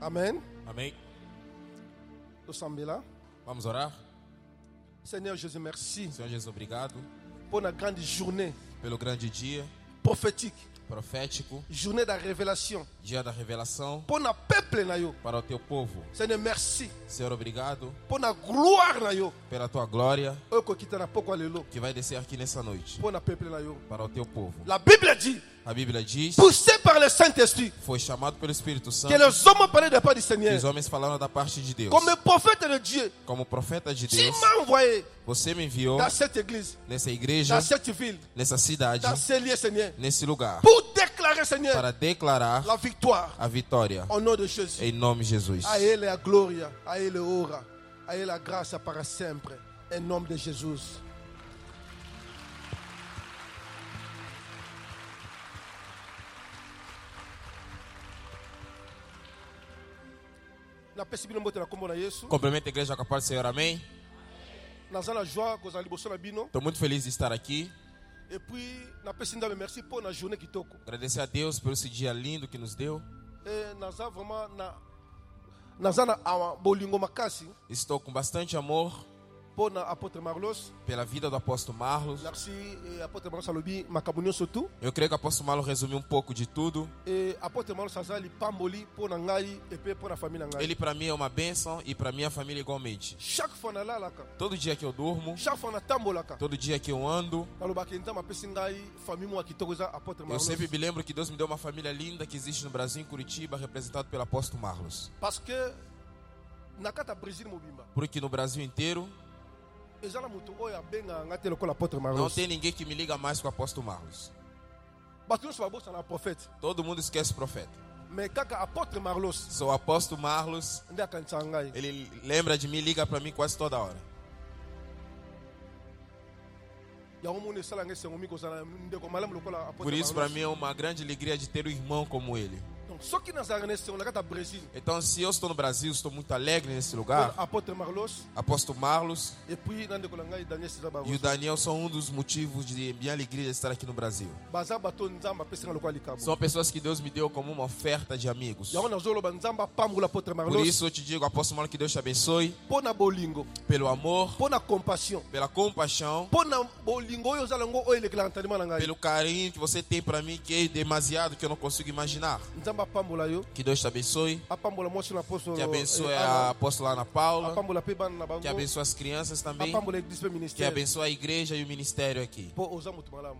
Amen. Amém. Tosambela. Vamos orar? Seigneur Jésus, merci Senhor Jesus, obrigado pour la grande journée pelo grande dia prophétique, profético, journée de la révélation. dia da revelação Pour le peuple na yo. para o teu povo. Seigneur, merci Senhor, obrigado pour la gloire na yo. pela tua glória na lelo. que vai descer aqui nessa noite Pour le peuple na yo. para o teu povo. La Bible dit, A Bíblia diz: poussé par le Saint-Esprit, foi chamado pelo Espírito Santo que les hommes parlaient de part du que Seigneur. os homens falaram da parte de Deus. Comme prophète de Dieu, Como profeta de Deus, você me enviou nessa igreja, nessa cidade, nesse lugar, para declarar la victoire a vitória au nom de Jésus. em nome de Jesus. A Ele a glória, a Ele a honra, a Ele a graça para sempre. Em nome de Jesus. Cumprimento a igreja com a paz do Senhor, amém? Estou muito feliz de estar aqui. Agradecer a Deus por esse dia lindo que nos deu. ah, Estou com bastante amor pela vida do apóstolo Marlos. e tu Eu creio que o apóstolo Marlos resumiu um pouco de tudo. Ele para mim é uma bênção e para minha família igualmente. Todo dia que eu durmo, todo dia que eu ando, eu sempre me lembro que Deus me deu uma família linda que existe no Brasil, em Curitiba, representado pelo apóstolo Marlos. Porque no Brasil inteiro não tem ninguém que me liga mais que o apóstolo Marlos. Todo mundo esquece o profeta. Sou o apóstolo Marlos, ele lembra de mim, liga para mim quase toda hora. Por isso, para mim, é uma grande alegria de ter um irmão como ele. Então, se eu estou no Brasil, estou muito alegre nesse lugar. Apóstolo Marlos. E o Daniel são um dos motivos de minha alegria de estar aqui no Brasil. São pessoas que Deus me deu como uma oferta de amigos. Por isso eu te digo, apóstolo Marlos, que Deus te abençoe. Pelo amor, pela compaixão, pelo carinho que você tem para mim, que é demasiado que eu não consigo imaginar. Que Deus te abençoe, que abençoe eh, a Ana, apóstola Ana Paula, que abençoe as crianças também, que abençoe a igreja e o ministério aqui.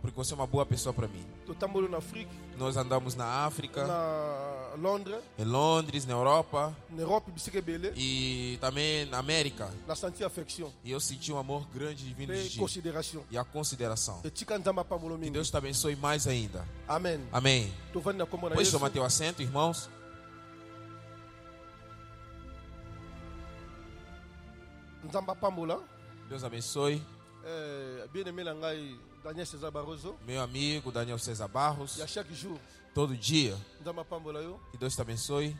Porque você é uma boa pessoa para mim. Nós andamos na África, em Londres, na Europa. E também na América. E eu senti um amor grande vindo de ti. e a consideração. Que Deus te abençoe mais ainda. Amém. Pode yesu. tomar teu assento, irmãos. nzambe apambola Deus abençoe. eh, Meu amigo Daniel César Barros. Todo dia. Que Deus te abençoe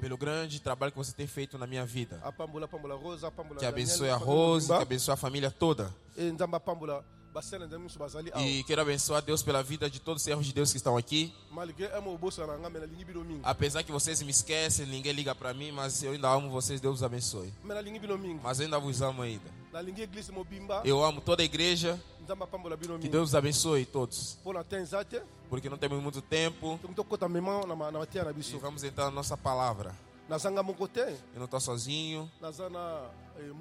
pelo grande trabalho que você tem feito na minha vida. Que abençoe a Rose, que abençoe a família toda. E quero abençoar Deus pela vida de todos os servos de Deus que estão aqui. mingi Apesar que vocês me esquecem, ninguém liga para mim, mas eu ainda amo vocês. Deus os abençoe. Mas eu ainda vos amo ainda. Eu amo toda a igreja. Que Deus os abençoe todos. Porque não temos muito tempo. E vamos entrar na nossa palavra. Eu não estou sozinho. eh,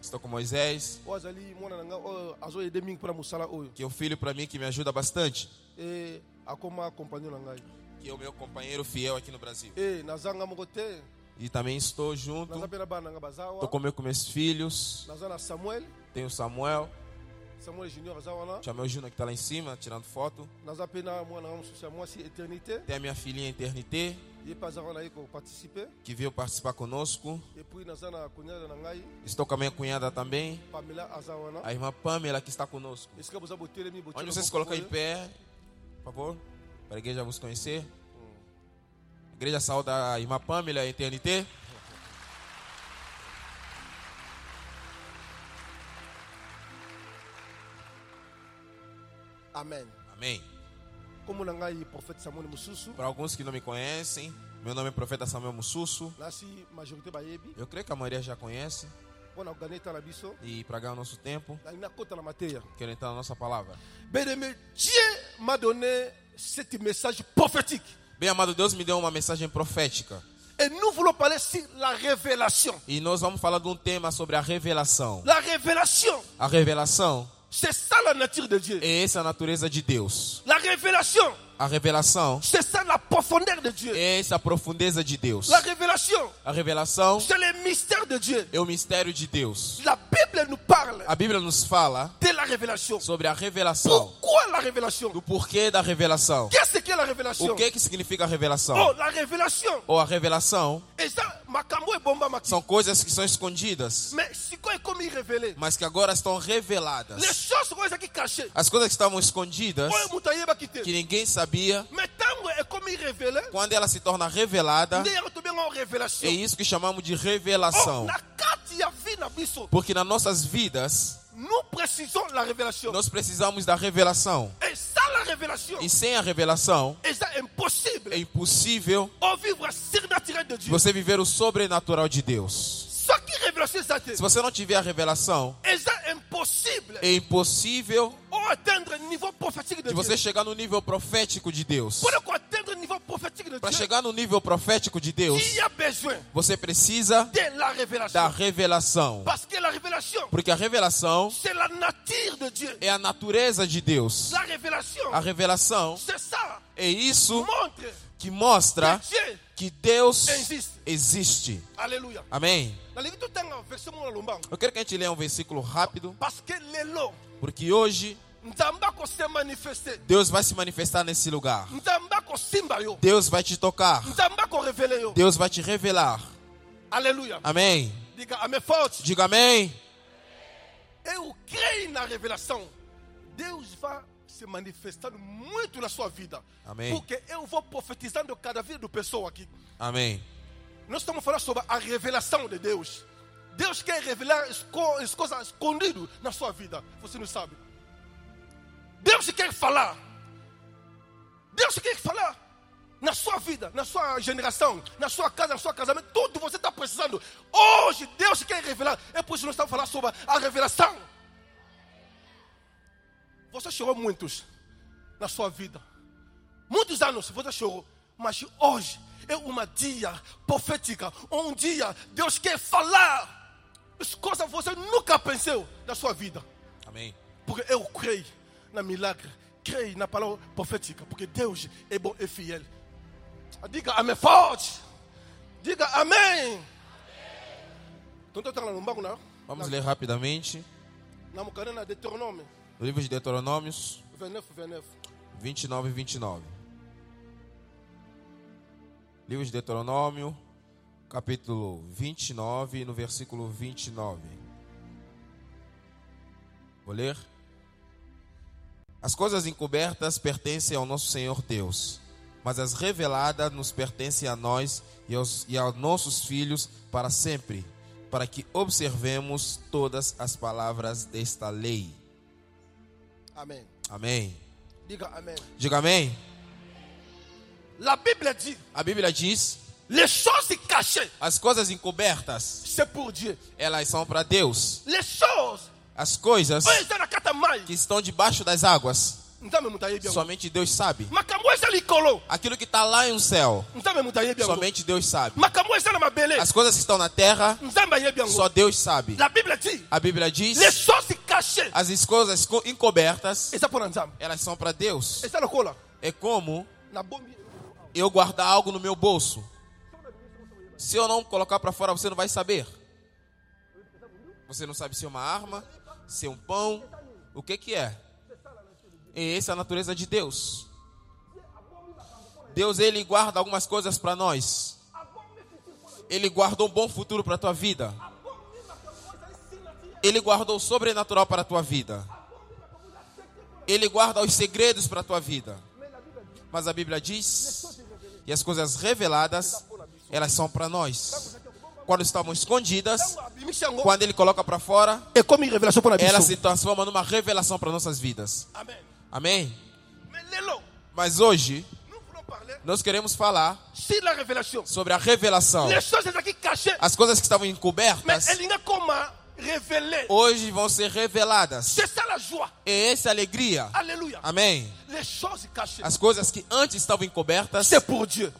Estou com Moisés, oyo que é um filho para mim que me ajuda bastante. Que é o meu companheiro fiel aqui no Brasil. e E também estou junto. Estou com, com meus filhos. Tenho o Samuel. Samuel junior Chamei o Júnior que está lá em cima, tirando foto. Tem a minha filhinha Eternité, que veio participar conosco. Estou com a minha cunhada também. A irmã Pamela que está conosco. Onde vocês colocam em pé, por favor, para a igreja vos conhecer. A igreja saúda a irmã Pamela, Eternité. Amém. mosusu Para alguns que não me conhecem, Meu nome é Profeta Samuel Mussusso. Eu creio que a maioria já conhece. E para ganhar o nosso tempo, quero entrar na nossa palavra. Bem amado, Deus me deu uma mensagem profética. et nous voulons parler sur la révélation E nós vamos falar de um tema sobre a revelação. la révélation A revelação c'est ça la nature de Dieu é essa a natureza de Deus. la révélation A revelação. C'est ça la profondeur de Dieu. É essa profundeza de Deus. la révélation. A revelação c'est le mystère de Dieu. é o mistério de Deus. la Bible nous parle A Bíblia nos fala de la révélation. sobre a revelação, pourquoi la révélation? Do porquê da revelação. qu'est-ce que la révélation? O que que significa a revelação? oh la révélation. Ou a revelação makambo são coisas que são escondidas, mais révélé mas que agora estão les reveladas. choses As coisas que estavam escondidas, oyo moto ayebaki te que ninguém sabia, quando ela se torna revelada, é isso que chamamos de oh, revelação. biso Porque nas nossas vidas, nós precisamos da revelação. E sem a revelação, é impossível você viver o sobrenatural de Deus. Se você não tiver a revelação, é impossível de você chegar no nível profético de Deus. Para chegar no nível profético de Deus, você precisa da revelação. Porque a revelação é a natureza de Deus. A revelação é isso que mostra que Deus existe alléluia Amém? Eu quero que a gente leia um versículo rápido, porque hoje Deus vai se manifestar nesse lugar. Deus vai te tocar. Deus vai te revelar. alléluia Amém? diga ame forte Diga amém. eu creio na revelação Deus vai se manifestando muito na sua vida Amém. porque eu vou profetizando cada vida do pessoa aqui Amém. nós estamos falando sobre a revelação de Deus Deus quer revelar as coisas escondidas na sua vida você não sabe Deus quer falar Deus quer falar na sua vida, na sua geração, na sua casa, na sua casamento, tudo você está precisando. Hoje Deus quer revelar. É por isso que nós estamos falando sobre a revelação. Você chorou muitos na sua vida. Muitos anos você chorou. Mas hoje é uma dia profética. Um dia Deus quer falar as coisas que você nunca pensou na sua vida. Amém. Porque eu creio na milagre, creio na palavra profética, porque Deus é bom e fiel. Diga amém forte. Diga amém. No? Vamos ler rapidamente Na mocana na Deuteronômio o livro de Deuteronômios 29, 29. 29 e 29. Livro de Deuteronômio, capítulo 29, no versículo 29. Vou ler. As coisas encobertas pertencem ao nosso Senhor Deus, mas as reveladas nos pertencem a nós e aos, e aos nossos filhos para sempre, para que observemos todas as palavras desta lei. Amém. Amém. Diga amém. Diga amém. La Bible dit A Bíblia diz: les choses cachées, as coisas encobertas, c'est pour Dieu. elas são para Deus. Les choses, As coisas mai que estão debaixo das águas, ayebi yango somente Deus sabe. likolo Aquilo que está lá no céu, ayebi yango somente Deus sabe. na mabele As coisas que estão na terra, yango só Deus sabe. A Bíblia diz: as coisas co- encobertas, elas são para Deus. É como eu guardar algo no meu bolso. Se eu não colocar para fora, você não vai saber. Você não sabe se é uma arma, se é um pão, o que que é? E essa é a natureza de Deus. Deus ele guarda algumas coisas para nós. Ele guardou um bom futuro para a tua vida. Ele guardou o sobrenatural para a tua vida. Ele guarda os segredos para a tua vida. Mas a Bíblia diz, e as coisas reveladas, elas são para nós. Quando estão escondidas, yango quando ele coloca para fora, na ela se transforma numa revelação para nossas vidas. amen Amém? Mas hoje, Nós queremos falar sobre a revelação. As coisas que estavam encobertas hoje vão ser reveladas. Joie. E essa é a alegria. Alléluia. Amém. As coisas que antes estavam encobertas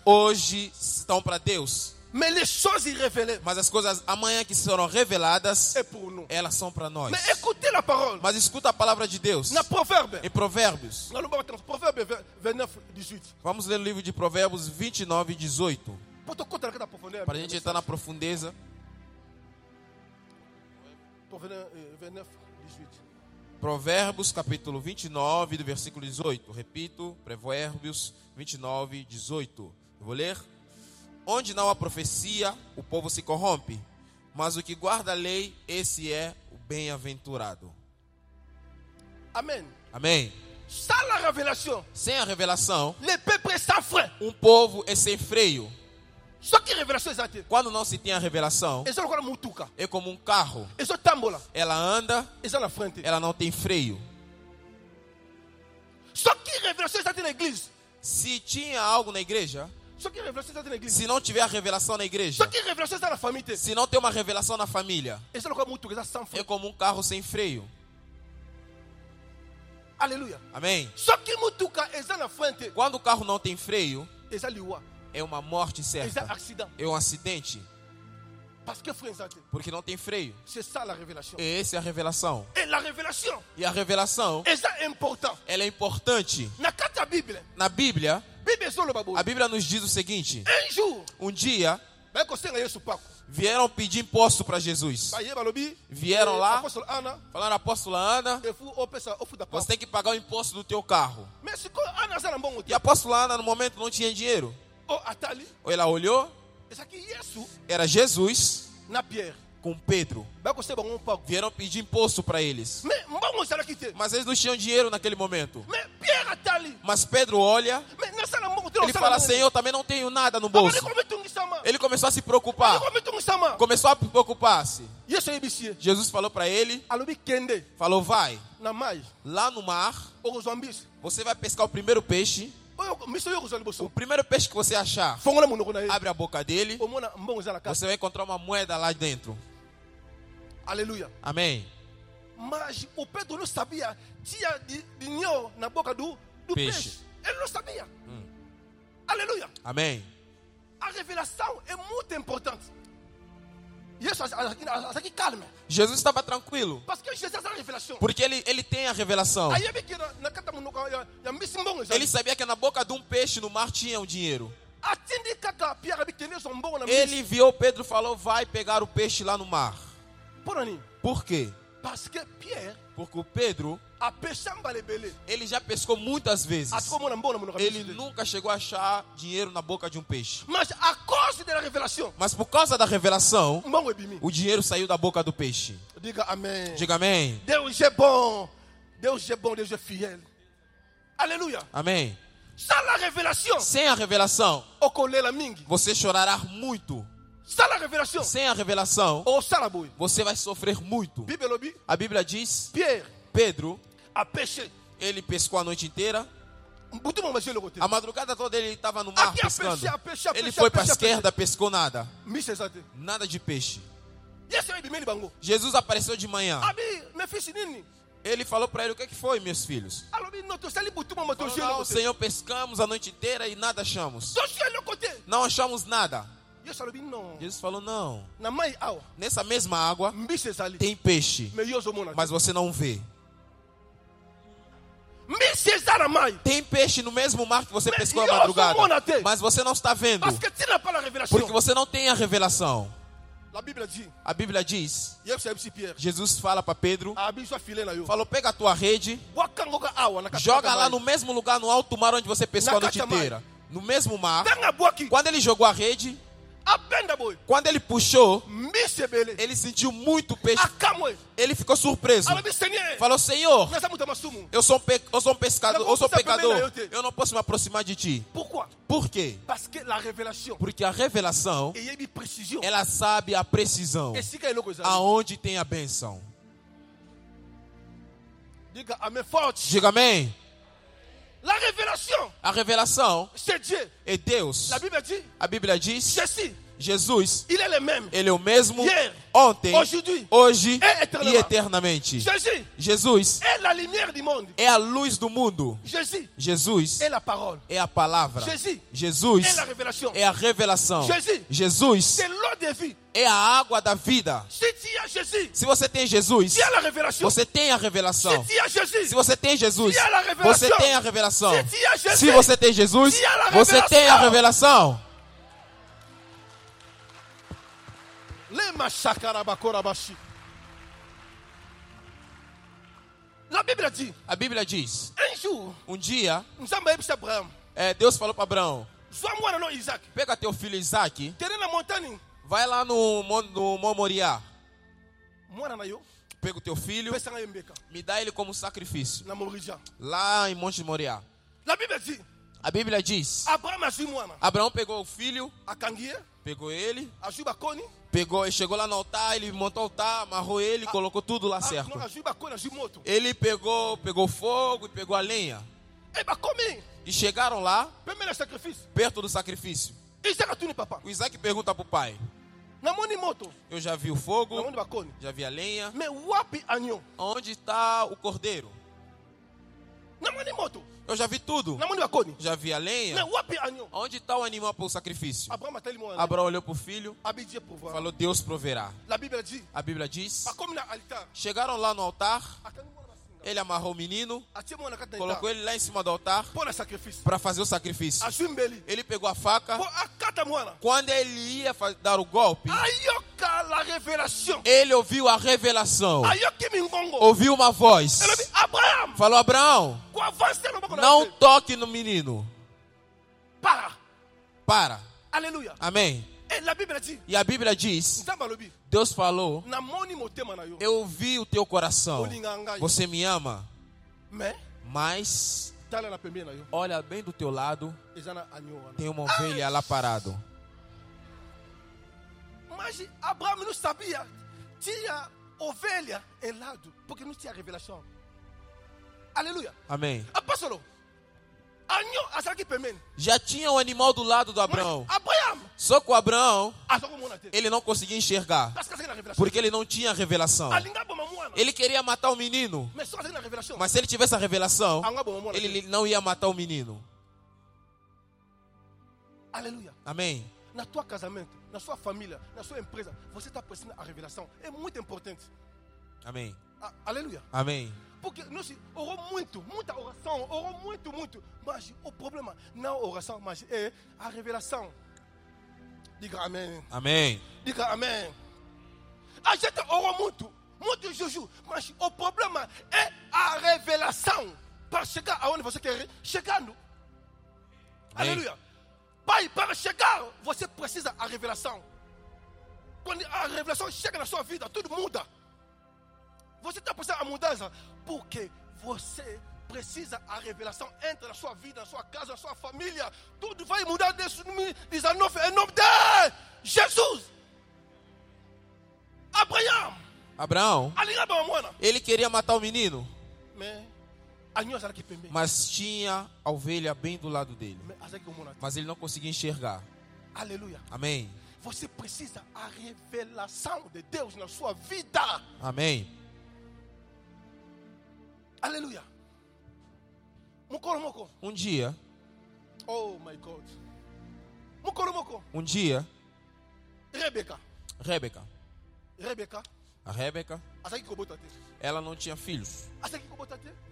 hoje estão para Deus. Mais les choses irrévélées, Mas as coisas amanhã que serão reveladas, nous. elas são para nós. Mais écoutez la parole. Mas escuta a palavra de Deus. Dans Proverbe, Em Provérbios. le Proverbe 29, 18. Vamos ler o livro de Provérbios 29 e 18. Pour te conter la profondeur. Para a gente entrar na profundeza. Euh, 29, 18. Provérbios capítulo 29, do versículo 18. Repito, Provérbios 29, 18. Eu vou ler. Onde não há profecia, o povo se corrompe, mas o que guarda a lei, esse é o bem-aventurado. Amém. Révélation, Sem a revelação, um povo é sem freio. Quando não se tem a revelação, é como um carro. Ela anda, ela não tem freio. Se tinha algo na igreja, Se não tiver a revelação na igreja, se não tem uma revelação na família, frein. é como um carro sem freio. Alléluia. Amém? Frente. Quando o carro não tem freio, liwa. é uma morte certa. É um acidente, porque não tem freio. E essa é a revelação. E a revelação, ela é importante. Na Bíblia, A Bíblia nos diz o seguinte: um dia vieram pedir imposto para Jesus. Vieram lá. Falaram, apóstola Ana, você tem que pagar o imposto do teu carro. E côté. a apóstola Ana, no momento, não tinha dinheiro. Ela olhou, Yesu, era Jesus. Com Pedro. Vieram pedir imposto para eles. Mas eles não tinham dinheiro naquele momento. Mas Pedro olha, ele fala: Senhor, também não tenho nada no bolso. Ele começou a se preocupar. Começou a preocupar-se. Ayebisie Jesus falou para ele, falou: Vai, lá no mar, você vai pescar o primeiro peixe. O primeiro peixe que você achar, abre a boca dele. Você vai encontrar uma moeda lá dentro. Alleluya Amém. mas o pedro não sabia tinha di- dinheiro na boca do, do Peixe. peixe. ele não sabia aleluia Amém. a revelação é muito importante azalaki calme Jesus estava tranquilo. révélation Porque ele, ele tem a revelação. Ele sabia que na boca de um peixe no mar tinha um dinheiro. Ele viu Pedro falou: Vai pegar o peixe lá no mar. Por quê? parce que pierre Porque o Pedro, ele já pescou muitas vezes. ya Ele nunca chegou a achar dinheiro na boca de um peixe. mas por causa da revelação, o dinheiro saiu da boca do peixe. diga amen Diga amém. deus é bom deus é bom deus é fiel aleluia Amém. Sem a revelação, você chorará muito. Sem a revelação, boye você vai sofrer muito. A Bíblia diz: Pedro, ele pescou a noite inteira. A madrugada toda ele estava no mar pescando. Ele foi para a esquerda, pescou nada. Nada de peixe. bango Jesus apareceu de manhã. Ele falou para ele: O que, que foi, meus filhos? Falou, não, Senhor, pescamos a noite inteira e nada achamos. Não achamos nada. Jesus falou: Não. Nessa mesma água tem peixe, mas você não vê. Tem peixe no mesmo mar que você pescou à eu madrugada, mas você não está vendo, porque você não tem a revelação. A Bíblia diz: Jesus fala para Pedro, na yo falou: Pega a tua rede, joga lá no mesmo lugar, no alto mar onde você pescou a noite inteira, no mesmo mar. Quando ele jogou a rede, quando ele puxou, ele sentiu muito peixe. Ele ficou surpreso. Falou: Senhor, eu sou um, pe- eu sou um pescador, eu sou saber pecador. eu não posso me aproximar de ti. Por quê? Porque a revelação, ela sabe a precisão. Aonde tem a benção. diga amen forte Diga amém. La révélation, A revelação c'est Dieu. é Deus. La Bible dit, A Bíblia diz: Jésus, Jesus, il est le même. Ele é o mesmo Hier, ontem, hoje et éternellement. e eternamente. Jésus Jesus est la lumière du monde. é a luz do mundo. Jésus Jesus est la parole. é a palavra. Jésus Jesus est la révélation. é a revelação. Jesus. Jesus l'eau de vie. é a água da vida. Se você tem Jesus, você tem a revelação. Se você tem Jesus, revelação. você tem a revelação. Se Jesus, você tem Jesus, você tem a revelação. Lema shakarabakorabashi. La Bible dit, A Bíblia diz: um dia, é, Deus falou para Abraão: Isaac, pega teu filho Isaac, vai lá no, no Moriá, pega o teu filho, me dá ele como sacrifício. Lá em Monte Moriá. A Bíblia diz: Abraham azwi mwana, Abraão pegou o filho, pegou ele, pegou, chegou lá no altar, ele montou o altar, amarrou ele, colocou tudo lá ah, certo. Ele pegou, pegou fogo e pegou a lenha. E E chegaram lá, sacrifício. perto do sacrifício. O Isaac pergunta pro pai: Namoni moto, Eu já vi o fogo, já vi a lenha. Onde está o cordeiro? Eu já vi tudo. Já vi a lenha. Onde está o animal para o sacrifício? Abraão olhou pro filho, Abidie pouvoir. falou: Deus proverá. A Bíblia diz: altar, Chegaram lá no altar. Ele amarrou o menino, colocou ele lá em cima do altar para fazer o sacrifício. Ele pegou a faca. Quando ele ia dar o golpe, ele ouviu a revelação, ouviu uma voz. Falou: Abraão, não toque no menino. Para. Para. Alléluia. Amém. Dit, E a Bíblia diz: Deus falou. Eu vi o teu coração. Você me ama, mas olha bem do teu lado, tem uma ovelha lá parado. Mas Abraham não sabia. Tinha ovelha em lado, porque não tinha revelação. Aleluia. Amém. Apóstolo. Já tinha o animal do lado do Abraão. Só que o Abraão, te. ele não conseguia enxergar, revelação. porque ele não tinha revelação. mwana. Ele queria matar o menino, mas se ele tivesse a revelação, mwana. ele não ia matar o menino. Aleluia. Amém. Na tua casamento, na sua família, na sua empresa, você está precisando a revelação. É muito importante. Amém. A- aleluia. Amém. Porque nós oramos muito, muita oração, oramos muito, muito. Mas o problema não é a oração, mas é a revelação. Diga amém. Amém. Diga amém. A gente ora muito, muito juju, mas o problema é a revelação para chegar aonde você quer chegando. Amém. Aleluia. Pai, para chegar, você precisa a revelação. Quando a revelação chega na sua vida, tudo muda. Você está precisando a mudança porque você precisa a revelação entra na sua vida, na sua casa, na sua família. Tudo vai mudar desse 2019 em nome de Jesus. Abraão, mwana. ele queria matar o menino, mas tinha a ovelha bem do lado dele. Te. Mas ele não conseguia enxergar. Aleluia. Amém. Você precisa a revelação de Deus na sua vida. Amém. Aleluia. Um dia, Oh my God. Um dia, Rebecca. Rebeca, Rebecca. a Rebeca, ela não tinha filhos.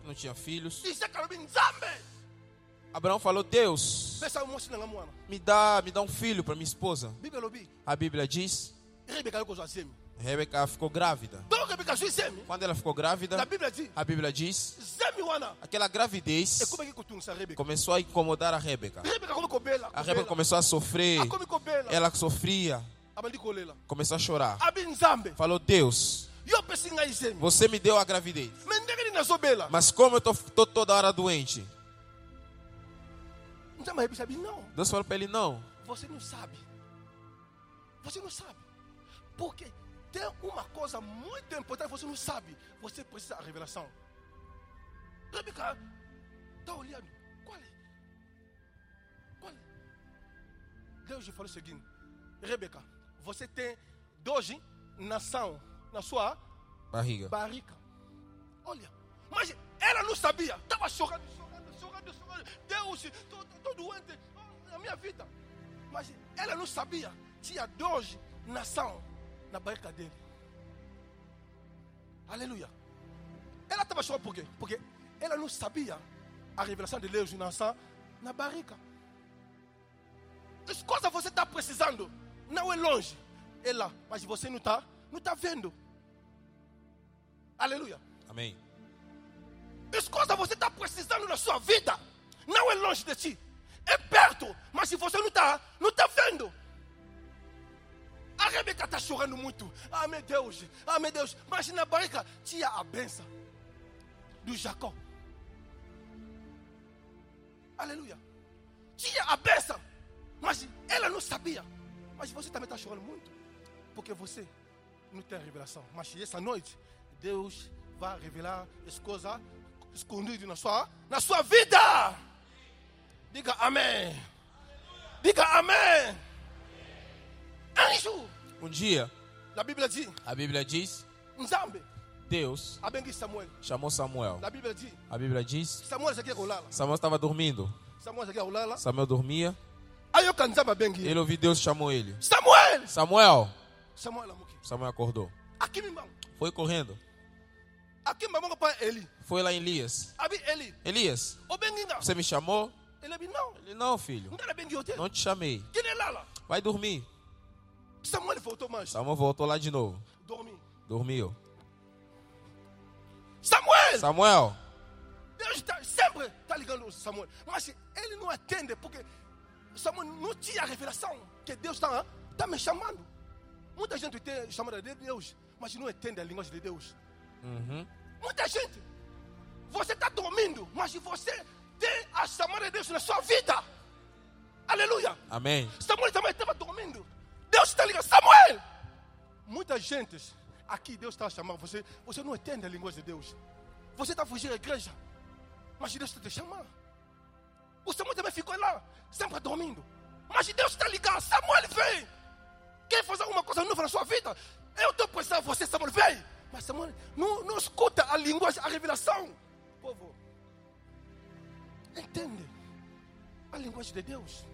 Não tinha filhos. Abraão falou: Deus, me dá, me dá um filho para minha esposa. A Bíblia diz. Rebeca ficou grávida. Quando ela ficou grávida, a Bíblia diz: aquela gravidez kotungisa Rebecca. começou a incomodar a Rebeca. A Rebeca começou a sofrer, ela sofria, começou a chorar. Falou: Deus, você me deu a gravidez, mas como eu tô toda hora doente? Deus falou para ele: Não, Você não sabe. Você não sabe. Porque tem uma coisa muito importante que você não sabe. Você precisa da revelação. Rebeca está olhando. Qual é? Qual é? Deus lhe falou o seguinte: Rebeca, você tem dois nação na sua barriga. barriga. Olha, mas ela não sabia. Estava chorando, chorando, chorando, chorando. Deus, estou doente. A minha vida. Mas ela não sabia. Tinha dois nação na barriga dele. Aleluia. Ela estava chorando por quê? Porque ela não sabia a revelação de Deus na barriga. As coisas você está precisando, não é longe, é lá, mas você não está, não está vendo. Aleluia. Amém. As coisas você está precisando na sua vida, não é longe de ti, é perto, mas se você não está, não está vendo. A Rebeca está chorando muito. Ah, meu Deus, ah, meu Deus. Mas na barriga tinha a benção do Jacó. Aleluia. Tinha a benção, mas ela não sabia. Mas você também está chorando muito, porque você não tem revelação. Mas essa noite, Deus vai revelar as coisas escondidas na sua, na sua vida. Diga amém. Diga amém. Anjo. Um dia, Na Bíblia diz, a Bíblia diz, Deus chamou Samuel. A Bíblia diz, Samuel estava dormindo. Samuel dormia. Ele ouviu Deus chamou ele. Samuel. Samuel. Samuel acordou. Foi correndo. Foi lá em Elias. Elias, você me chamou? Ele não. Filho. Não te chamei. Vai dormir. Samuel voltou mais. Samuel voltou lá de novo. Dormi. Dormiu. Samuel. Samuel, Deus está sempre está ligando o Samuel. Mas ele não atende porque Samuel não tinha a revelação que Deus está tá me chamando. Muita gente tem chamada de Deus, mas não entende a linguagem de Deus. Uhum. Muita gente. Você está dormindo, mas você tem a chamada de Deus na sua vida. Aleluia. Amém. Samuel também estava dormindo. Deus está ligando. Samuel! Muita gente aqui, Deus está chamando você. Você não entende a linguagem de Deus. Você está fugindo da igreja. Mas Deus está te chamando. O Samuel também ficou lá, sempre dormindo. Mas Deus está ligando. Samuel vem. Quer fazer alguma coisa nova na sua vida? Eu estou precisando de você, Samuel, vem. Mas Samuel não, não escuta a linguagem, a revelação. Povo, entende a linguagem de Deus,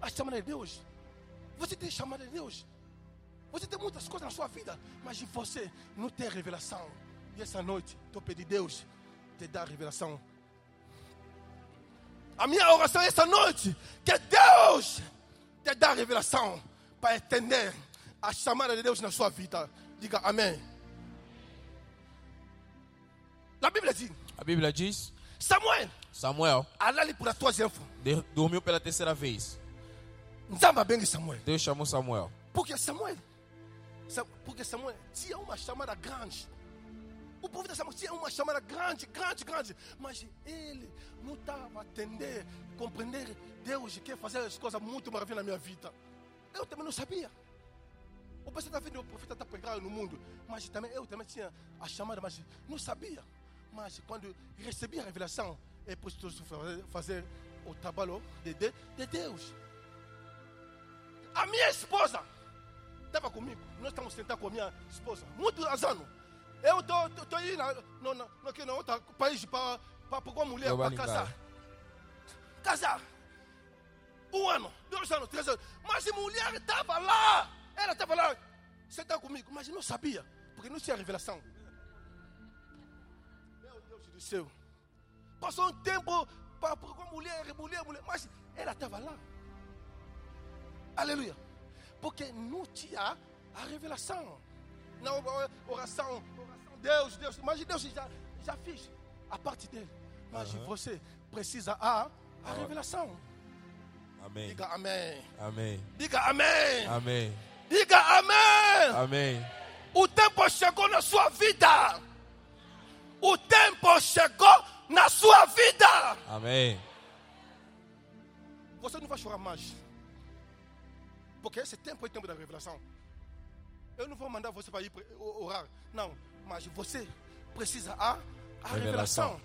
a chamada de Deus. Você tem chamada de Deus. Você tem muitas coisas na sua vida, mas você não tem revelação. E essa noite, estou pedindo Deus te dar revelação. A minha oração é essa noite, que Deus te dá revelação para entender a chamada de Deus na sua vida. Diga amém. A Bíblia diz: A Bíblia diz, Samuel, Samuel alali por a tua dormiu pela terceira vez. Samuel. Deus chamou Samuel. Porque Samuel, Sa- porque Samuel tinha uma chamada grande. O profeta Samuel tinha uma chamada grande, grande, grande. Mas ele não estava a atender, compreender. Deus quer fazer as coisas muito maravilhosas na minha vida. Eu também não sabia. O pessoal está vendo o profeta está pregando no mundo. Mas também eu também tinha a chamada, mas não sabia. Mas quando recebi a revelação, é preciso fazer, fazer o trabalho de, de, de Deus. A minha esposa estava comigo. Nós estamos sentados com a minha esposa. Muitos anos. Eu estou indo na, no, no, no, no outro país para procurar mulher para casar. Casar. Um ano, dois anos, três anos. Mas a mulher estava lá. Ela estava lá, sentada comigo. Mas não sabia, porque não tinha revelação. Meu Deus do céu. Passou um tempo para procurar mulher, mulher, mulher. Mas ela estava lá. Aleluia. Porque não tinha a revelação. Na oração, oração, Deus, Deus. Mas Deus já, já fez a parte dele. Mas você precisa a, a revelação. Amém. Diga amém. Amém. Diga amém. Amém. Diga amém. Amém. O tempo chegou na sua vida. O tempo chegou na sua vida. Amém. Você não vai chorar mais. Porque esse tempo é o tempo da revelação. Eu não vou mandar você para ir orar. Não. Mas você precisa a, a Revelação. revelação.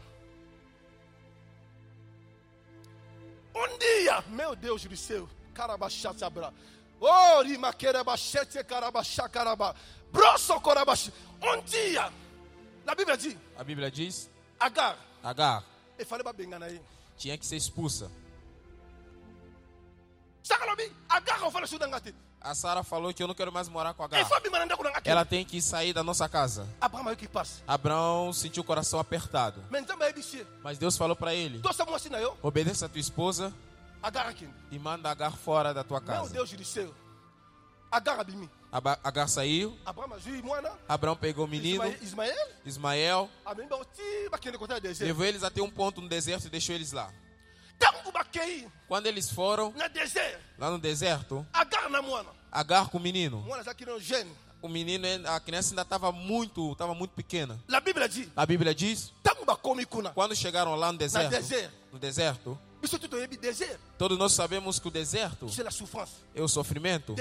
Um dia, meu Deus do céu, karabashata bra. Oh, rimakere bachete karabasha karaba. Brosso korabashi. Um dia, la Bible dit, A Bíblia diz: Agar, Agar bengana ye. tinha que ser expulsa. A Sara falou que eu não quero mais morar com Agar. Ela tem que sair da nossa casa. Abraão sentiu o coração apertado. Mais nzamba yebisie. Mas Deus falou para ele: obedeça a tua esposa e manda Agar fora da tua casa. Agar Agar saiu. Abraão pegou o menino. Ismael, deserto. levou eles até um ponto no deserto e deixou eles lá. Quando eles foram deserto. lá no deserto, Agar com o menino. O menino, a criança ainda estava muito, estava muito pequena. A Bíblia diz: quando chegaram lá no deserto, deserto. no deserto, yebi désert. todos nós sabemos que o deserto souffrance. é o sofrimento.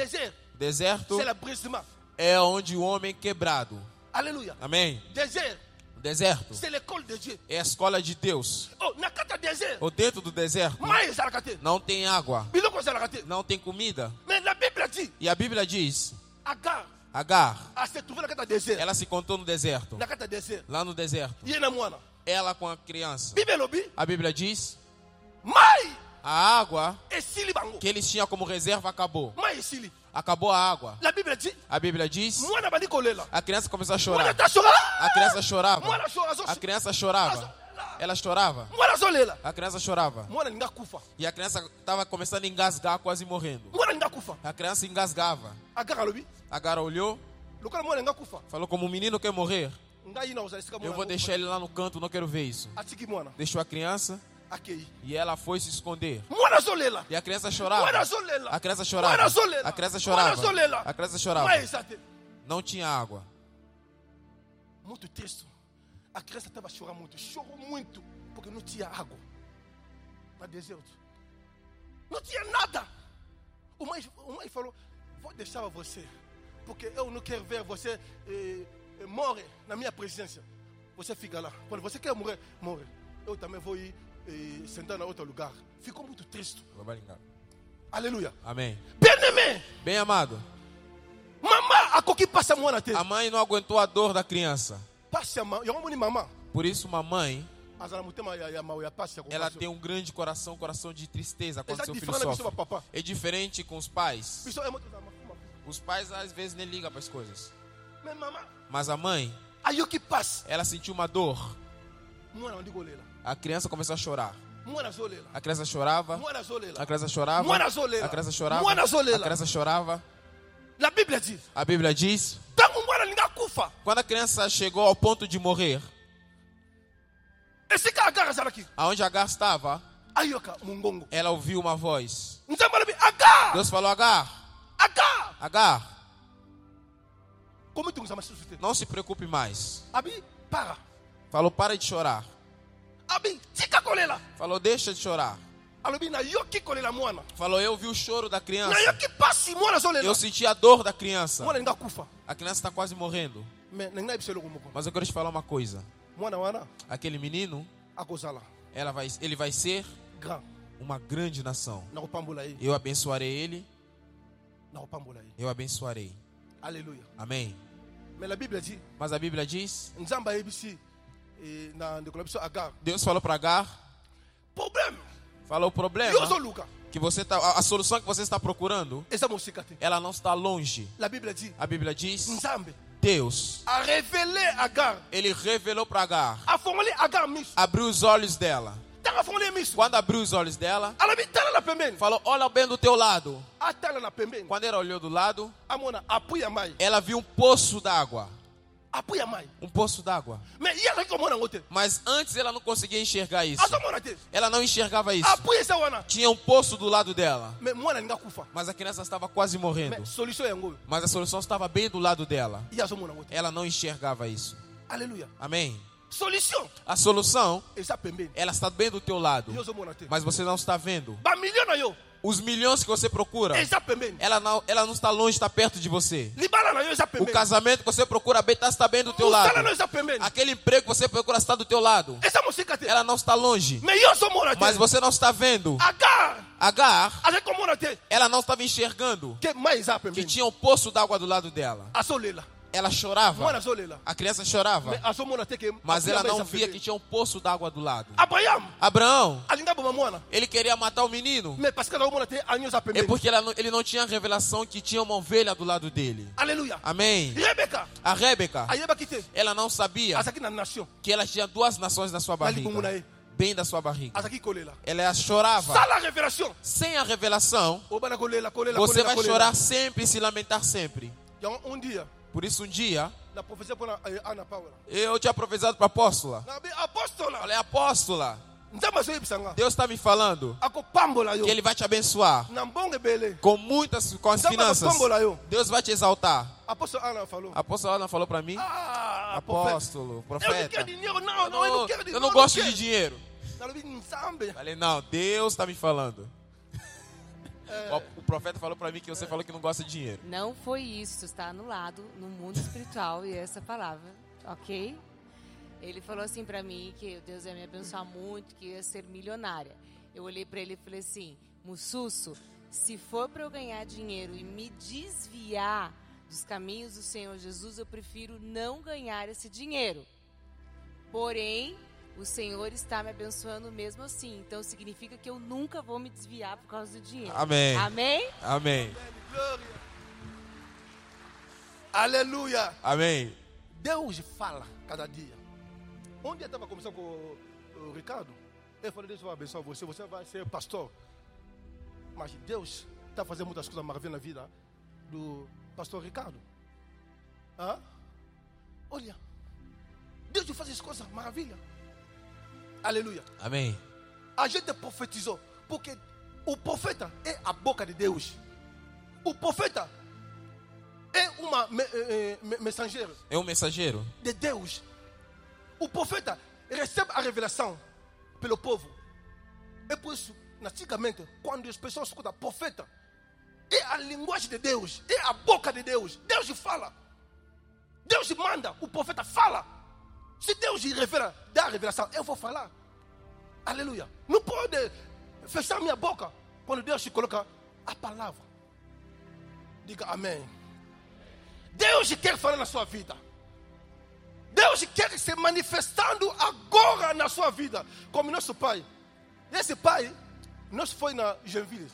Deserto l'abrissement. é onde o homem é quebrado. Alléluia. Amém? Désert, O deserto é a escola de Deus. Oh. Ou dentro do deserto não tem água, não tem comida. E a Bíblia diz: Agar Agar, a se trouvé nakata désert. ela se contou no deserto. Lá no deserto. Ela com a criança. A Bíblia diz: a água que eles tinham como reserva acabou. Acabou a água. A Bíblia diz: a criança começou a chorar. A criança chorava. A criança chorava. Ela chorava. A criança chorava. E a criança estava começando a engasgar, quase morrendo. A criança engasgava. Alobi, Agar olhou, falou: Como o menino quer morrer, eu vou deixar ele lá no canto, não quero ver isso. Deixou a criança. E ela foi se esconder. E a criança chorava. A criança chorava. A criança chorava. A criança chorava. Não tinha água. Muito triste. A criança estava chorando muito. Chorou muito. Porque não tinha água. Na deserto. Não tinha nada. O mãe, o mãe falou: Vou deixar você. Porque eu não quero ver você eh, eh, morrer na minha presença. Você fica lá. Quando você quer morrer, morre. Eu também vou ir eh, sentar em outro lugar. Ficou muito triste. Aleluia. Amém. Bem-aimé. Bem amado, Mamá, a coque passa a na te. a mãe não aguentou a dor da criança. Passa a mão. Eu amo mamá. Por isso, uma mãe, Azala mutema ya ya mau ya passa. ela tem um grande coração, um coração de tristeza quando seu filho sofre. É diferente com os pais. Os pais às vezes nem ligam para as coisas. Mas a mãe, ela sentiu uma dor. A criança começou a chorar. A criança chorava. A criança chorava. A criança chorava. A criança chorava. A Bíblia diz: mwana linga kufa. quando a criança chegou ao ponto de morrer, aonde Agar estava, ela ouviu uma voz. Deus falou: Agar, Aga. Agar, susute? não se preocupe mais. Falou: para de chorar. Falou: deixa de chorar. Falou: eu vi o choro da criança. Eu senti a dor da criança. A criança está quase morrendo. Mas eu quero te falar uma coisa. Aquele menino, ela vai, ele vai ser uma grande nação. Eu abençoarei ele, eu abençoarei. Alléluia. Amém. Mas a Bíblia diz: na agar. Deus falou para Agar, Problème. falou o problema que você tá, a, a solução que você está procurando, ela não está longe. La Bible dit, A Bíblia diz: Deus, a révélé agar. ele revelou para Agar, A agar miso. abriu os olhos dela. Quando abriu os olhos dela, falou: Olha bem do teu lado. Quando ela olhou do lado, ela viu um poço d'água. Um poço d'água. Mas antes ela não conseguia enxergar isso. Ela não enxergava isso. Tinha um poço do lado dela. Mas a criança estava quase morrendo. Mas a solução estava bem do lado dela. Ela não enxergava isso. Alléluia. Amém? Solution. A solução, ela está bem do teu lado. Mas você não está vendo. Os milhões que você procura, ela não, ela não está longe, está perto de você. O casamento que você procura bem está, bem do teu lado. pembeni. Aquele emprego que você procura está do teu lado. Ela não está longe. Mas você não está vendo. Agar. Te. ela não estava enxergando Que tinha um poço d'água do lado dela. Ela chorava. A criança chorava. Mas ela não via que tinha um poço d'água do lado. Abraão, ele queria matar o menino. É porque não- ele não tinha a revelação que tinha uma ovelha do lado dele. Alléluia. Amém. A Rebeca, ela não sabia que ela tinha duas nações na sua barriga. Bem da sua barriga. Ela chorava. Sem a revelação, você vai chorar sempre e se lamentar sempre. Por isso, um dia, Paula. eu tinha profetizado para a apóstola. Apostola. Falei, apóstola. Deus está me falando que Ele vai te abençoar com muitas, com as finanças. Deus vai te exaltar. Apostolo Anna falou. A apóstola Ana falou para mim, Ah, apóstolo, Eu não profeta, quero dinheiro, não, eu não, eu não quero eu dinheiro. não gosto de dinheiro. Falei, não, Deus está me falando. O profeta falou para mim que você falou que não gosta de dinheiro. Não foi isso, está anulado no mundo espiritual e essa palavra, ok? Ele falou assim pra mim que Deus ia me abençoar muito, que eu ia ser milionária. Eu olhei pra ele e falei assim: Mussusso, se for para eu ganhar dinheiro e me desviar dos caminhos do Senhor Jesus, eu prefiro não ganhar esse dinheiro. Porém, o Senhor está me abençoando mesmo assim. Então significa que eu nunca vou me desviar por causa do dinheiro. Amém. Amém? Amém. Glória. Aleluia. Amém. Deus fala cada dia. Um dia eu estava conversando com o, o Ricardo. Ele falou: Deus vai abençoar você, você vai ser pastor. Mas Deus está fazendo muitas coisas maravilhosas na vida do pastor Ricardo. Hã? Olha, Deus faz as coisas maravilhas. Aleluia. Amém. A gente profetizou, porque o profeta é a boca de Deus. O profeta é uma me, eh, eh, mensageiro É um mensageiro. de Deus. O profeta recebe a revelação pelo povo. É por isso, antigamente, quando as pessoas escutam profeta, é a linguagem de Deus, é a boca de Deus. Deus fala. Deus manda, o profeta fala. Se Deus revela, dá a revelação, eu vou falar. Aleluia. Não pode fechar minha boca quando Deus te coloca a palavra. Diga amém. Deus quer falar na sua vida. Deus quer se manifestando agora na sua vida, como nosso pai. Esse pai, nós foi na Genville,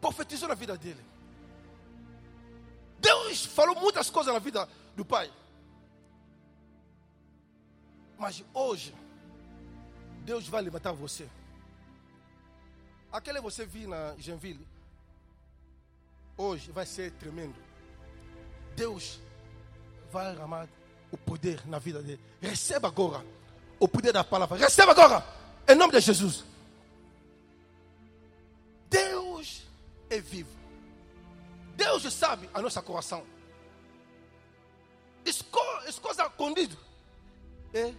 profetizou na vida dele. Deus falou muitas coisas na vida do pai. Mas hoje, Deus vai levantar você. Aquele você viu na Genville, hoje vai ser tremendo. Deus vai derramar o poder na vida dele. Receba agora o poder da palavra. Receba agora, em nome de Jesus. Deus é vivo. Deus sabe a nossa coração. Esco, as coisas escondidas é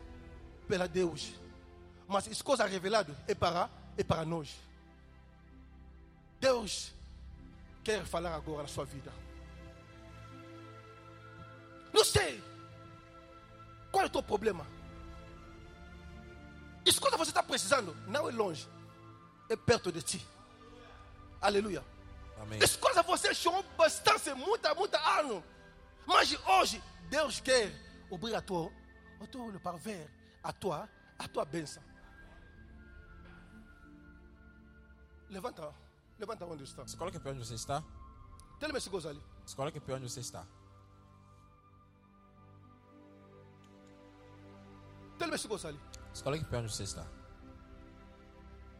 pela Deus. Mas as coisas reveladas é para, é para nós. Deus quer falar agora na sua vida. Não sei. Qual é o teu problema? Escuta, você está precisando. Não é longe. É perto de ti. Aleluia. Amém. Escuta, você chorou bastante, muita, muita ano. Mas hoje, Deus quer abrir a tua, o teu olho para ver a tua, a tua bênção. Levanta, levanta onde está. Se coloque pé onde você está. Tell-me. Se coloque pé onde você está. Tell-me. Se coloque pé onde você está.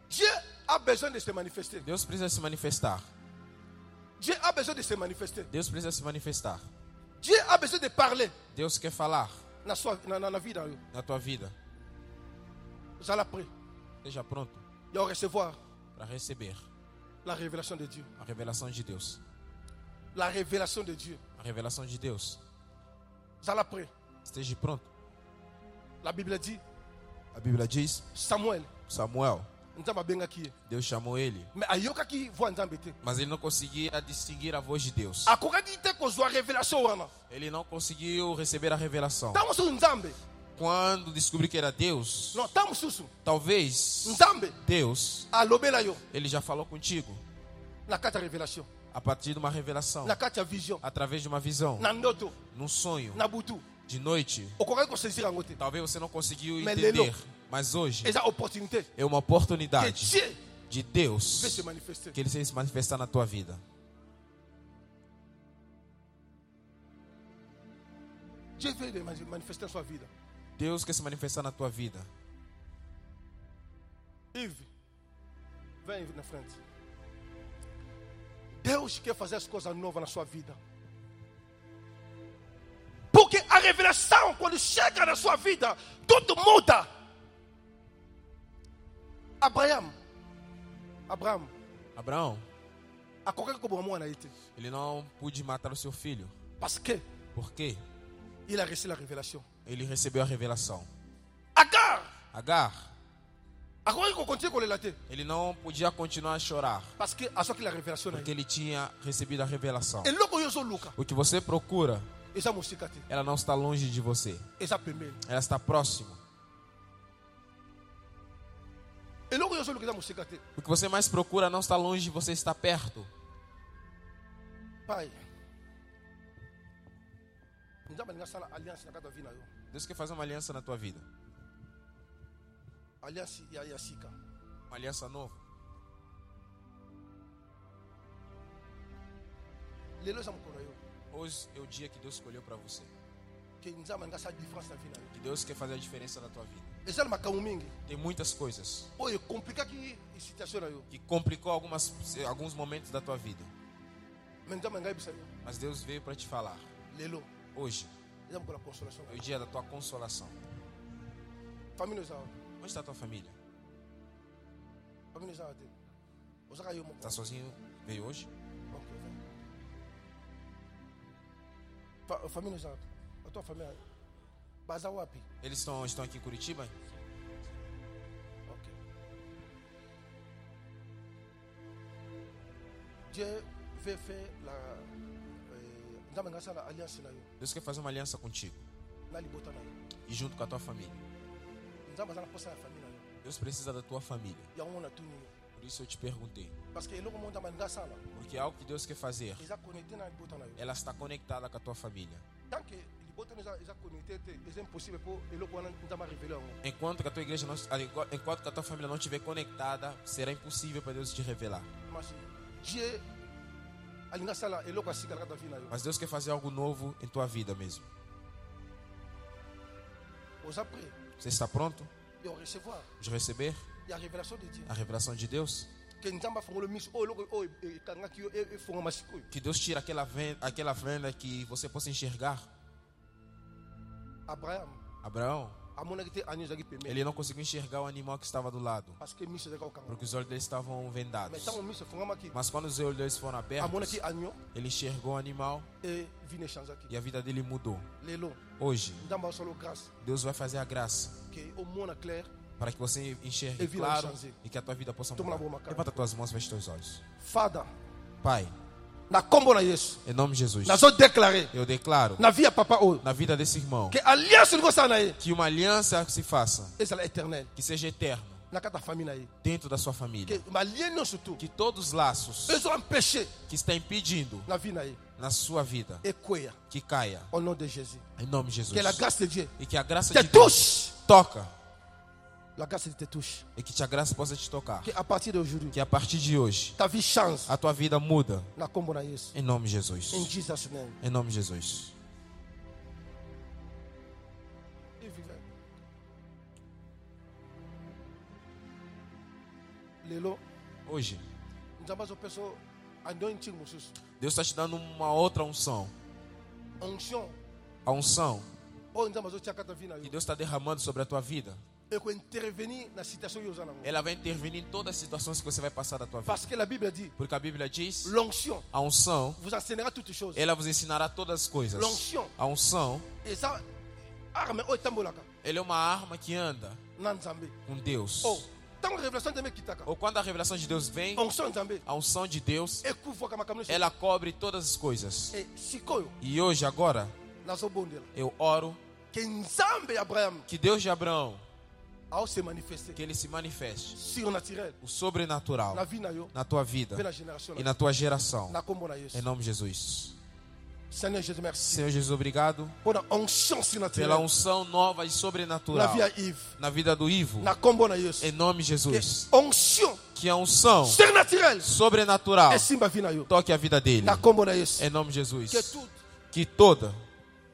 Dieu a besoin de se manifester. Deus precisa se manifestar. Dieu a besoin de se manifester. Deus precisa se manifestar. Dieu a besoin de parler Deus quer falar na sua na, na, na vida. na tua vida. Esteja pronto para receber la révélation de Dieu. a revelação de Deus. La révélation de Dieu. A revelação de Deus. Esteja pronto. A Bíblia diz, Samuel, Samuel, Deus chamou ele, mas ele não conseguia distinguir a voz de Deus. Ele não conseguiu receber a revelação. Quando descobriu que era Deus, talvez Deus, ele já falou contigo. A partir de uma revelação, através de uma visão, num sonho, de noite. Talvez você não conseguiu entender, mas hoje opportunité é uma oportunidade de Deus que ele se manifestar na tua vida. dieu veut se mani- manifester na sua vida Deus quer se manifestar na tua vida. Yves, vem na frente. Deus quer fazer as coisas novas na sua vida. Porque a revelação, quando chega na sua vida, tudo muda. Abraão, Abraão, Abraão, a ite. ele não pôde matar o seu filho. Por quê? il a reçu la révélation. Ele recebeu a revelação. Agar, Agar, a ele ele não podia continuar a chorar, a na porque ele tinha recebido a revelação. O que você procura, ela não está longe de você. Ela está próxima. O que você mais procura não está longe, você está perto. pai Deus quer fazer uma aliança na tua vida. sika Uma aliança nova. lelo yo Hoje é o dia que Deus escolheu para você. yo Que Deus quer fazer a diferença na tua vida. mingi Tem muitas coisas que complicou algumas, alguns momentos da tua vida. Mas Deus veio para te falar. Hoje é o dia da tua consolação. Onde está a tua família? Está sozinho? Veio hoje? Fa- famille eza a tua famille baza wapi Eles estão, estão aqui em Curitiba? Ok. Dieu veut faire la. eh, Deus quer fazer uma aliança contigo e junto com a tua família. Deus precisa da tua família. Isso eu te perguntei. Porque algo que Deus quer fazer, ela está conectada com a tua família. Enquanto que a tua igreja não, enquanto que a tua família não estiver conectada, será impossível para Deus te revelar. Mas Deus quer fazer algo novo em tua vida mesmo. Você está pronto? De receber ya révélation de dieu a revelação de Deus? ke nzambe afungoli miso oyo eloko oyo ekangaki yo e- efungama sikoyo Que Deus tire aquela venda, aquela venda que você possa enxergar. Abraão, pembeni ele não conseguiu enxergar o animal que estava do lado, que porque os olhos dele estavam vendados. Mas quando os olhos deles foram abertos, ele enxergou o animal e a vida dele mudou. Hoje, Deus vai fazer a graça para que você enxergue E vida claro e que a tua vida possa mudar. Levanta tuas mãos, fecha teus olhos. fada Pai, na nkombo na yesu. em nome de Jesus, eu declaro na vi ya papa oyo na vida desse irmão na ye que uma aliança se faça, éternel que seja eterno na ya famille na ye dentro da sua família. ke balie nyonso tu. Que todos os laços que está impedindo na na ye na sua vida que caia. Em nome de Jesus. que E que a graça de Deus toca la grâce de te touche e que a graça possa te tocar. que à partir d'aujourd'hui Que a partir de hoje ta vie change a tua vida muda na nkombo na yesu em nome de Jesus. in jesus name Em nome de Jesus. Lelo Hoje, Deus está te dando uma outra unção. A unção que yo Deus está derramando sobre a tua vida. Na Ela vai intervenir em todas as situações que você vai passar da tua vida. Porque a Bíblia diz: l'onction a unção, ela vos ensinará todas as coisas. l'onction A unção, ela é uma arma que anda com Deus. oh Ou quando a revelação de Deus vem, a unção de Deus, ela cobre todas as coisas. E hoje, agora, eu oro que Deus de Abraão, aose manifeste que ele se manifeste, surnaturel. O sobrenatural, na vie na tua vida. E na tua geração. na Em nome de Jesus. seigneur jésus merci. Senhor Jesus, obrigado. Pela unção nova e na sobrenatural na vida do Ivo. na yesu Em nome de Jesus. Que a unção sobrenatural toque a vida dele. Em nome de Jesus. que toda,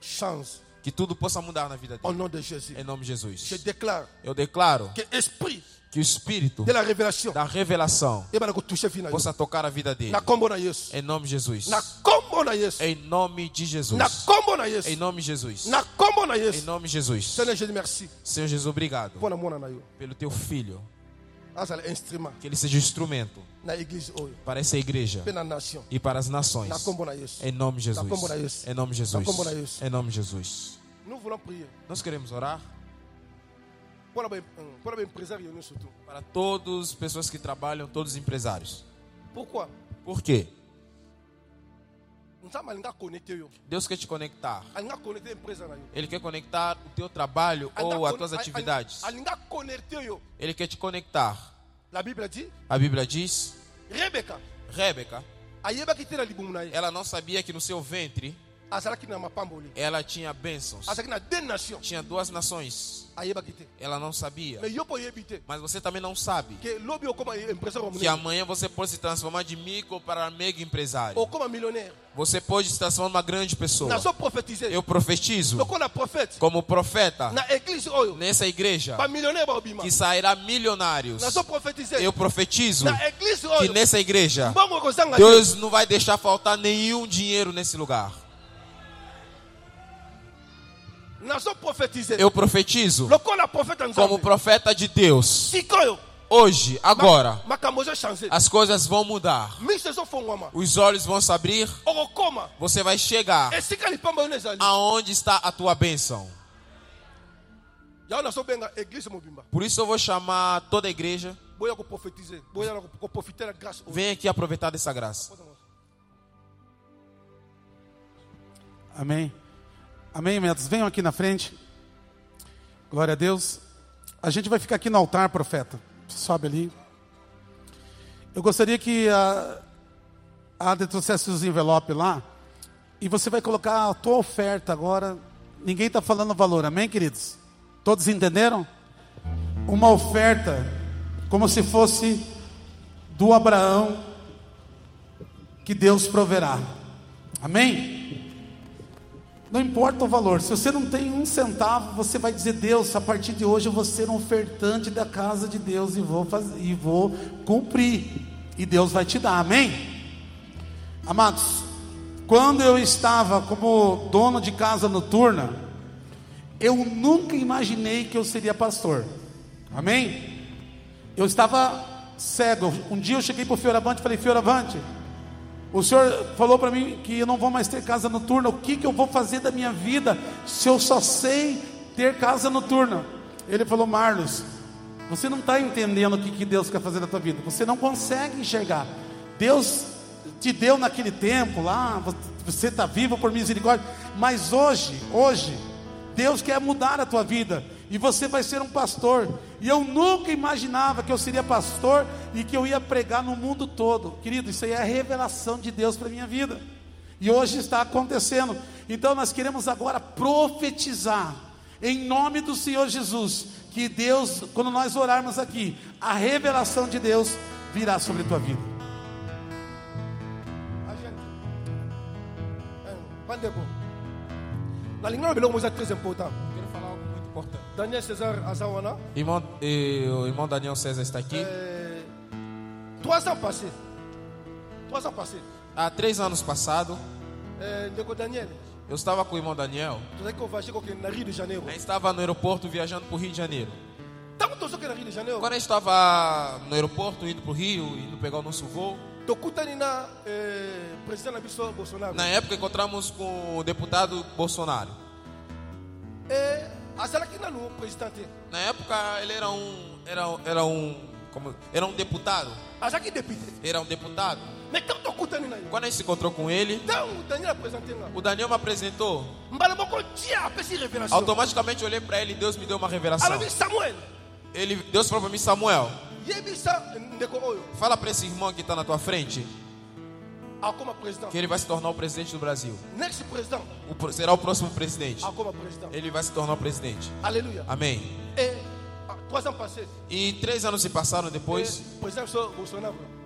change que tudo possa mudar na vida dele. nom de jésus Em nome de je Jesus. Eu declaro que que o Espírito de la révélation da revelação na yo possa tocar a vida dele. Em nome de Jesus. Em nome de Jesus. Em nome de Jesus. Em nome de Jesus. Senhor Jesus, obrigado pelo teu filho. instrument Que ele seja instrumento église oyo para essa igreja e para as nações. Em nome de Jesus. Em nome de Jesus. Em nome de Jesus. Nós queremos orar tu para todas as pessoas que trabalham, todos os empresários. Por quê? Deus quer te conectar. Ele quer conectar o teu trabalho ou as tuas atividades. Ele quer te conectar. La A Bíblia diz: Rebeca, ye. ela não sabia que no seu ventre ela tinha bênçãos. deux nations Tinha duas nações. te Ela não sabia. Mas você também não sabe que amanhã você pode se transformar de micro para mega empresário. Você pode se transformar numa grande pessoa. Eu profetizo como profeta nessa igreja que sairá milionários. Eu profetizo que nessa igreja Deus não vai deixar faltar nenhum dinheiro nesse lugar. Eu profetizo como profeta de Deus. Hoje, agora, as coisas vão mudar. Os olhos vão se abrir. Você vai chegar aonde está a tua bênção. Por isso eu vou chamar toda a igreja. Vem aqui aproveitar dessa graça. Amém. Amém, metas. Venham aqui na frente. Glória a Deus. A gente vai ficar aqui no altar, profeta. Sobe ali. Eu gostaria que a, a Ada trouxesse os envelopes lá. E você vai colocar a tua oferta agora. Ninguém está falando valor, amém, queridos? Todos entenderam? Uma oferta como se fosse do Abraão que Deus proverá. Amém? Não importa o valor, se você não tem um centavo, você vai dizer: Deus, a partir de hoje eu vou ser um ofertante da casa de Deus e vou, fazer, e vou cumprir. E Deus vai te dar, amém? Amados, quando eu estava como dono de casa noturna, eu nunca imaginei que eu seria pastor, amém? Eu estava cego. Um dia eu cheguei para o Fioravante e falei: Fioravante, o senhor falou para mim que eu não vou mais ter casa noturna. O que, que eu vou fazer da minha vida se eu só sei ter casa noturna? Ele falou, Marlos, você não está entendendo o que, que Deus quer fazer na tua vida. Você não consegue enxergar. Deus te deu naquele tempo lá, você está vivo por misericórdia. Mas hoje, hoje, Deus quer mudar a tua vida e você vai ser um pastor. E eu nunca imaginava que eu seria pastor e que eu ia pregar no mundo todo. Querido, isso aí é a revelação de Deus para minha vida. E hoje está acontecendo. Então nós queremos agora profetizar em nome do Senhor Jesus que Deus, quando nós orarmos aqui, a revelação de Deus virá sobre a tua vida. A gente. Bandeko nalingi na biloko mo eza très important importante. daniel césar aza wana Irmão, eh, o irmão Daniel César está aqui. Eh, trois ans passés trois ans passés Há três anos passado, ndeko daniel eu estava com o irmão Daniel. gente estava no aeroporto viajando para o Rio de Janeiro. Quando gente estava no aeroporto, indo para o Rio, indo pegar o nosso voo, na época encontramos com o deputado Bolsonaro. Président te Na época ele era um, era, era um Como, era um deputado. député Era um deputado. Quando a gente se encontrou com ele, o Daniel me apresentou. Automaticamente eu olhei para ele e Deus me deu uma revelação. Ele, Deus falou para mim, Samuel, fala para esse irmão que está na tua frente que ele vai se tornar o presidente do Brasil. O será o próximo presidente. Ele vai se tornar o presidente. alléluia Amém. et ah, E três anos se passaram depois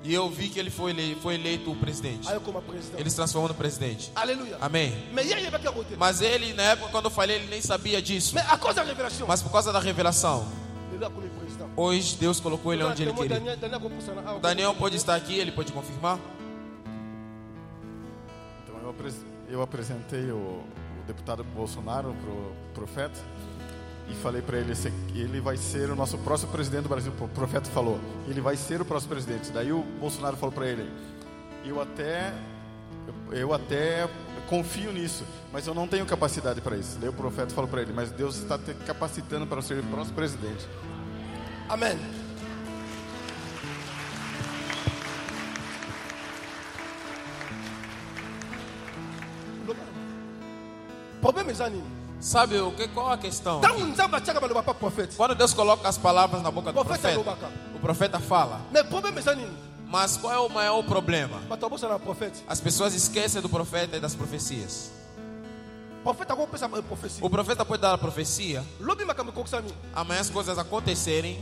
e eu vi que ele foi, ele foi eleito o presidente. Ele se transformou no presidente. alléluia Amém. te Mas ele, na época, quando eu falei, ele nem sabia disso. Mas por causa da revelação, hoje Deus colocou ele onde ele queria. O Daniel pode estar aqui, ele pode confirmar. Eu, apres- eu apresentei o, o deputado Bolsonaro para o profeta e falei para ele ele vai ser o nosso próximo presidente do Brasil. O profeta falou, ele vai ser o próximo presidente. Daí o Bolsonaro falou para ele, eu até eu, até confio nisso, mas eu não tenho capacidade para isso. Daí o profeta falou para ele, mas Deus está te capacitando para ser o próximo presidente. amen Sabe o que, qual a questão? Quando Deus coloca as palavras na boca do Profeta profeta, o profeta fala. nini Mas qual é o maior problema? prophète As pessoas esquecem do profeta e das profecias. prophétie O profeta pode dar a profecia, amanhã as coisas acontecerem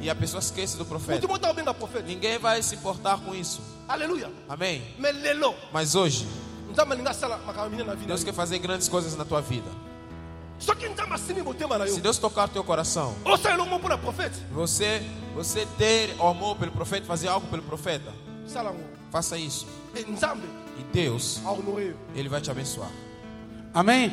e a pessoa esquece do profeta. akobenga prophète Ninguém vai se importar com isso. alléluia Amém? Mas hoje, Deus quer fazer grandes coisas na tua vida. Se Deus tocar teu coração, você, você ter o amor pelo profeta, fazer algo pelo profeta, faça isso. e Deus, Ele vai te abençoar. Amém?